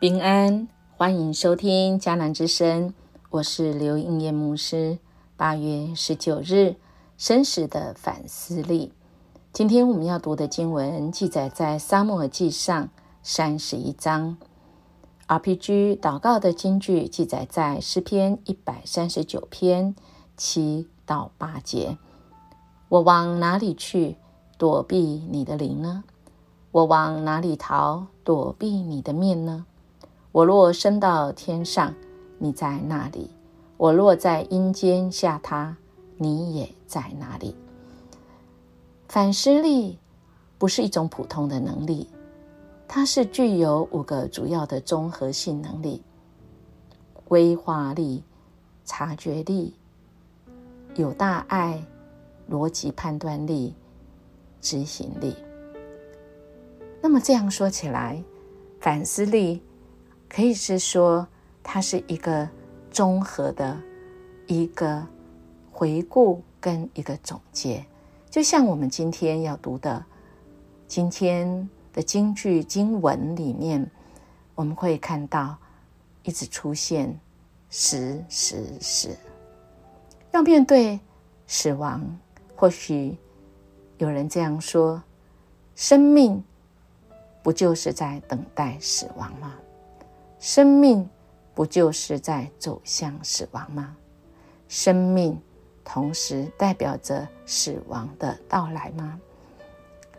平安，欢迎收听迦南之声，我是刘应叶牧师。八月十九日，生死的反思力。今天我们要读的经文记载在《沙漠耳记上》三十一章。RPG 祷告的经句记载在诗篇一百三十九篇七到八节。我往哪里去躲避你的灵呢？我往哪里逃躲避你的面呢？我若升到天上，你在那里；我若在阴间下榻，你也在那里。反思力不是一种普通的能力。它是具有五个主要的综合性能力：规划力、察觉力、有大爱、逻辑判断力、执行力。那么这样说起来，反思力可以是说它是一个综合的一个回顾跟一个总结，就像我们今天要读的今天。的经句经文里面，我们会看到一直出现“死死死”。要面对死亡，或许有人这样说：“生命不就是在等待死亡吗？生命不就是在走向死亡吗？生命同时代表着死亡的到来吗？”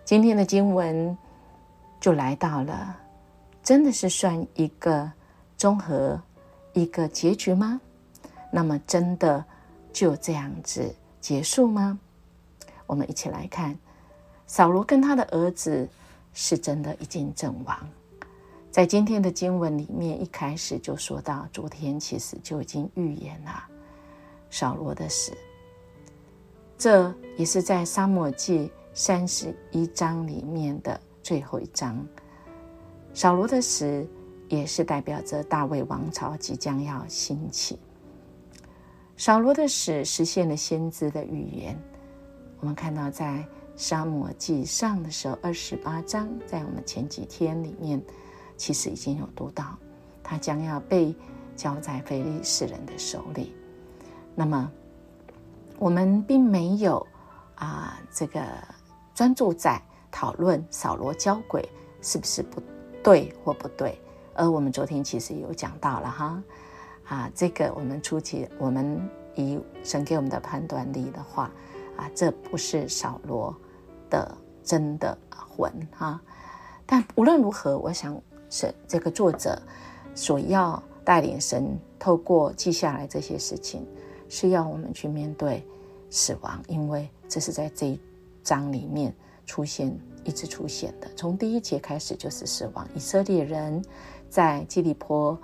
今天的经文。就来到了，真的是算一个综合一个结局吗？那么真的就这样子结束吗？我们一起来看，扫罗跟他的儿子是真的已经阵亡。在今天的经文里面，一开始就说到，昨天其实就已经预言了扫罗的死。这也是在沙漠记三十一章里面的。最后一章，扫罗的死也是代表着大卫王朝即将要兴起。扫罗的死实现了先知的预言。我们看到在沙漠记上的时候，二十八章，在我们前几天里面，其实已经有读到，他将要被交在非利士人的手里。那么，我们并没有啊，这个专注在。讨论扫罗交鬼是不是不对或不对？而我们昨天其实有讲到了哈啊，这个我们初期我们以神给我们的判断力的话啊，这不是扫罗的真的魂哈。但无论如何，我想神这个作者所要带领神透过记下来这些事情，是要我们去面对死亡，因为这是在这一章里面。出现一直出现的，从第一节开始就是死亡。以色列人在基利坡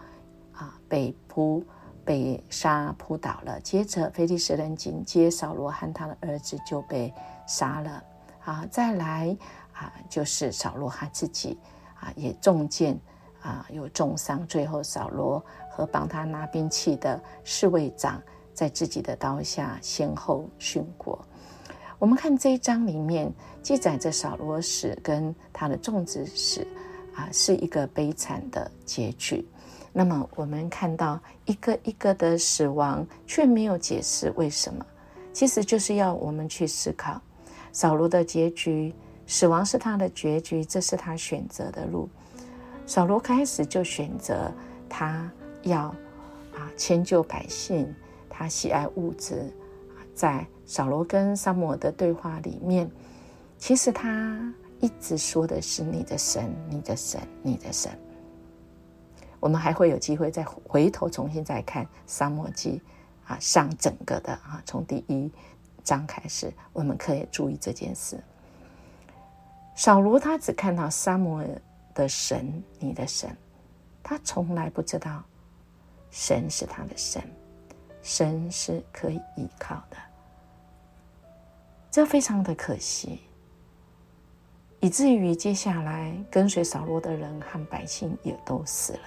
啊被扑被杀扑倒了，接着菲利士人紧接扫罗和他的儿子就被杀了啊，再来啊就是扫罗他自己啊也中箭啊有重伤，最后扫罗和帮他拿兵器的侍卫长在自己的刀下先后殉国。我们看这一章里面记载着扫罗死跟他的众子死，啊，是一个悲惨的结局。那么我们看到一个一个的死亡，却没有解释为什么。其实就是要我们去思考，扫罗的结局，死亡是他的结局，这是他选择的路。扫罗开始就选择他要啊迁就百姓，他喜爱物质。在扫罗跟萨摩的对话里面，其实他一直说的是你的神，你的神，你的神。我们还会有机会再回头重新再看沙漠记啊上整个的啊，从第一章开始，我们可以注意这件事。扫罗他只看到沙摩尔的神，你的神，他从来不知道神是他的神，神是可以依靠的。这非常的可惜，以至于接下来跟随扫罗的人和百姓也都死了。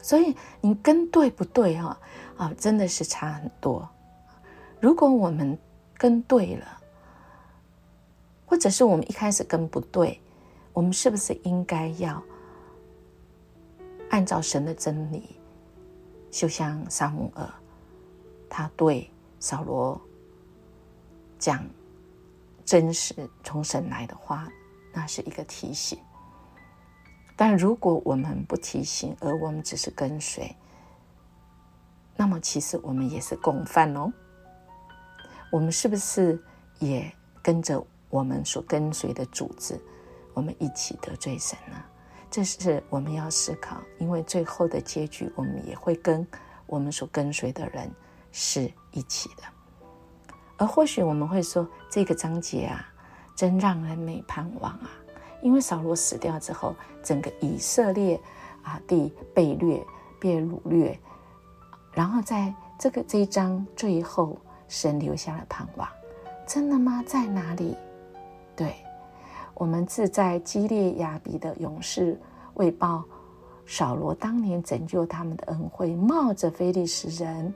所以你跟对不对啊？啊，真的是差很多。如果我们跟对了，或者是我们一开始跟不对，我们是不是应该要按照神的真理，就像撒母耳，他对扫罗讲真实从神来的话，那是一个提醒。但如果我们不提醒，而我们只是跟随，那么其实我们也是共犯哦。我们是不是也跟着我们所跟随的主子，我们一起得罪神呢？这是我们要思考，因为最后的结局，我们也会跟我们所跟随的人是一起的。而或许我们会说，这个章节啊，真让人没盼望啊！因为扫罗死掉之后，整个以色列啊地被掠、被掳掠，然后在这个这一章最后。神留下了盼望，真的吗？在哪里？对，我们自在基列亚比的勇士为报扫罗当年拯救他们的恩惠，冒着非利士人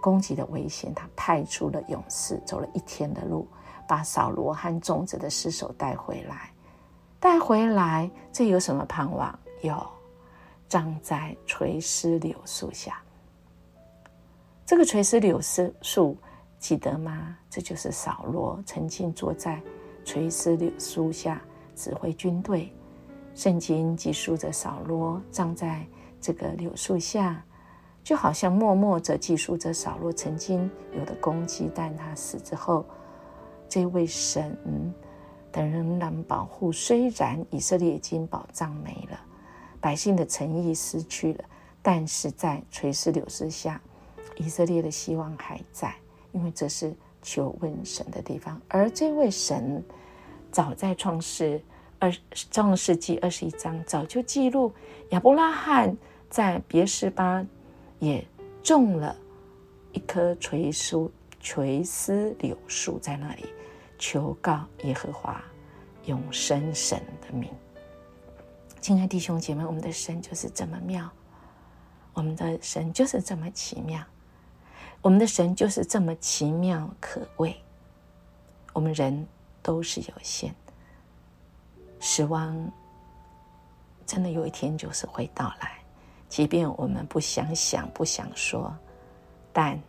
攻击的危险，他派出了勇士，走了一天的路，把扫罗和众子的尸首带回来。带回来，这有什么盼望？有，葬在垂丝柳树下。这个垂丝柳丝树。记得吗？这就是扫罗曾经坐在垂丝柳树下指挥军队。圣经记述着扫罗葬在这个柳树下，就好像默默着记述着扫罗曾经有的攻击。但他死之后，这位神的仍然保护。虽然以色列已经宝藏没了，百姓的诚意失去了，但是在垂丝柳树下，以色列的希望还在。因为这是求问神的地方，而这位神早在创世二创世纪二十一章早就记录亚伯拉罕在别是巴也种了一棵垂树垂丝柳树在那里求告耶和华永生神的名。亲爱弟兄姐妹，我们的神就是这么妙，我们的神就是这么奇妙。我们的神就是这么奇妙可畏。我们人都是有限，死亡真的有一天就是会到来，即便我们不想想、不想说，但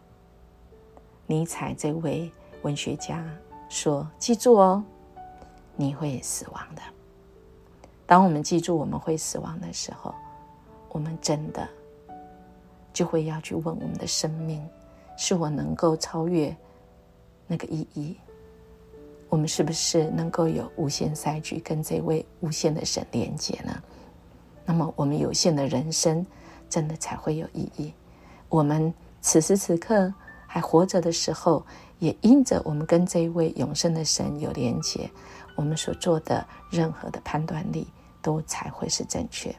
尼采这位文学家说：“记住哦，你会死亡的。”当我们记住我们会死亡的时候，我们真的就会要去问我们的生命。是我能够超越那个意义？我们是不是能够有无限赛局跟这位无限的神连接呢？那么我们有限的人生真的才会有意义。我们此时此刻还活着的时候，也因着我们跟这一位永生的神有连接，我们所做的任何的判断力都才会是正确。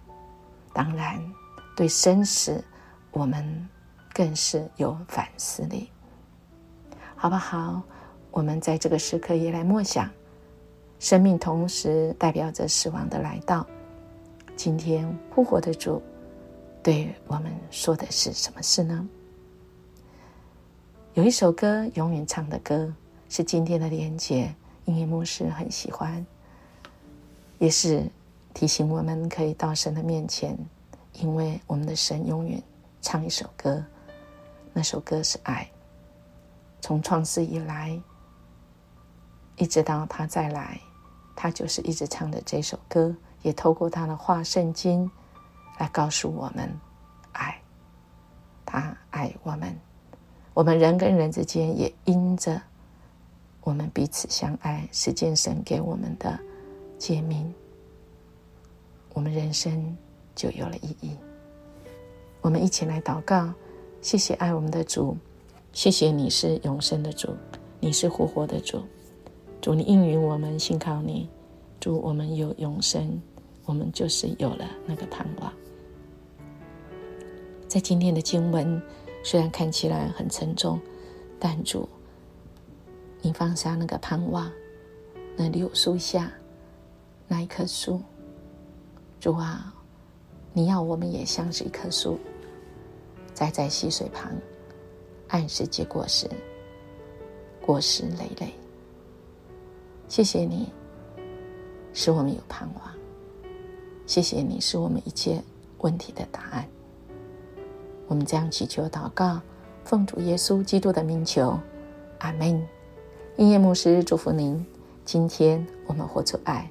当然，对生死，我们。更是有反思力，好不好？我们在这个时刻也来默想，生命同时代表着死亡的来到。今天复活的主对我们说的是什么事呢？有一首歌，永远唱的歌，是今天的连结，音乐牧师很喜欢，也是提醒我们可以到神的面前，因为我们的神永远唱一首歌。那首歌是爱，从创世以来，一直到他再来，他就是一直唱的这首歌，也透过他的话圣经来告诉我们爱，他爱我们，我们人跟人之间也因着我们彼此相爱，是见神给我们的诫命，我们人生就有了意义。我们一起来祷告。谢谢爱我们的主，谢谢你是永生的主，你是复活的主，主你应允我们信靠你，主我们有永生，我们就是有了那个盼望。在今天的经文虽然看起来很沉重，但主，你放下那个盼望，那柳树下那一棵树，主啊，你要我们也像是一棵树。栽在溪水旁，按时结果实，果实累累。谢谢你，使我们有盼望。谢谢你，使我们一切问题的答案。我们这样祈求祷告，奉主耶稣基督的名求，阿门。音乐牧师祝福您。今天我们活出爱，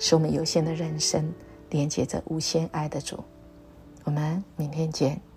使我们有限的人生连接着无限爱的主。我们明天见。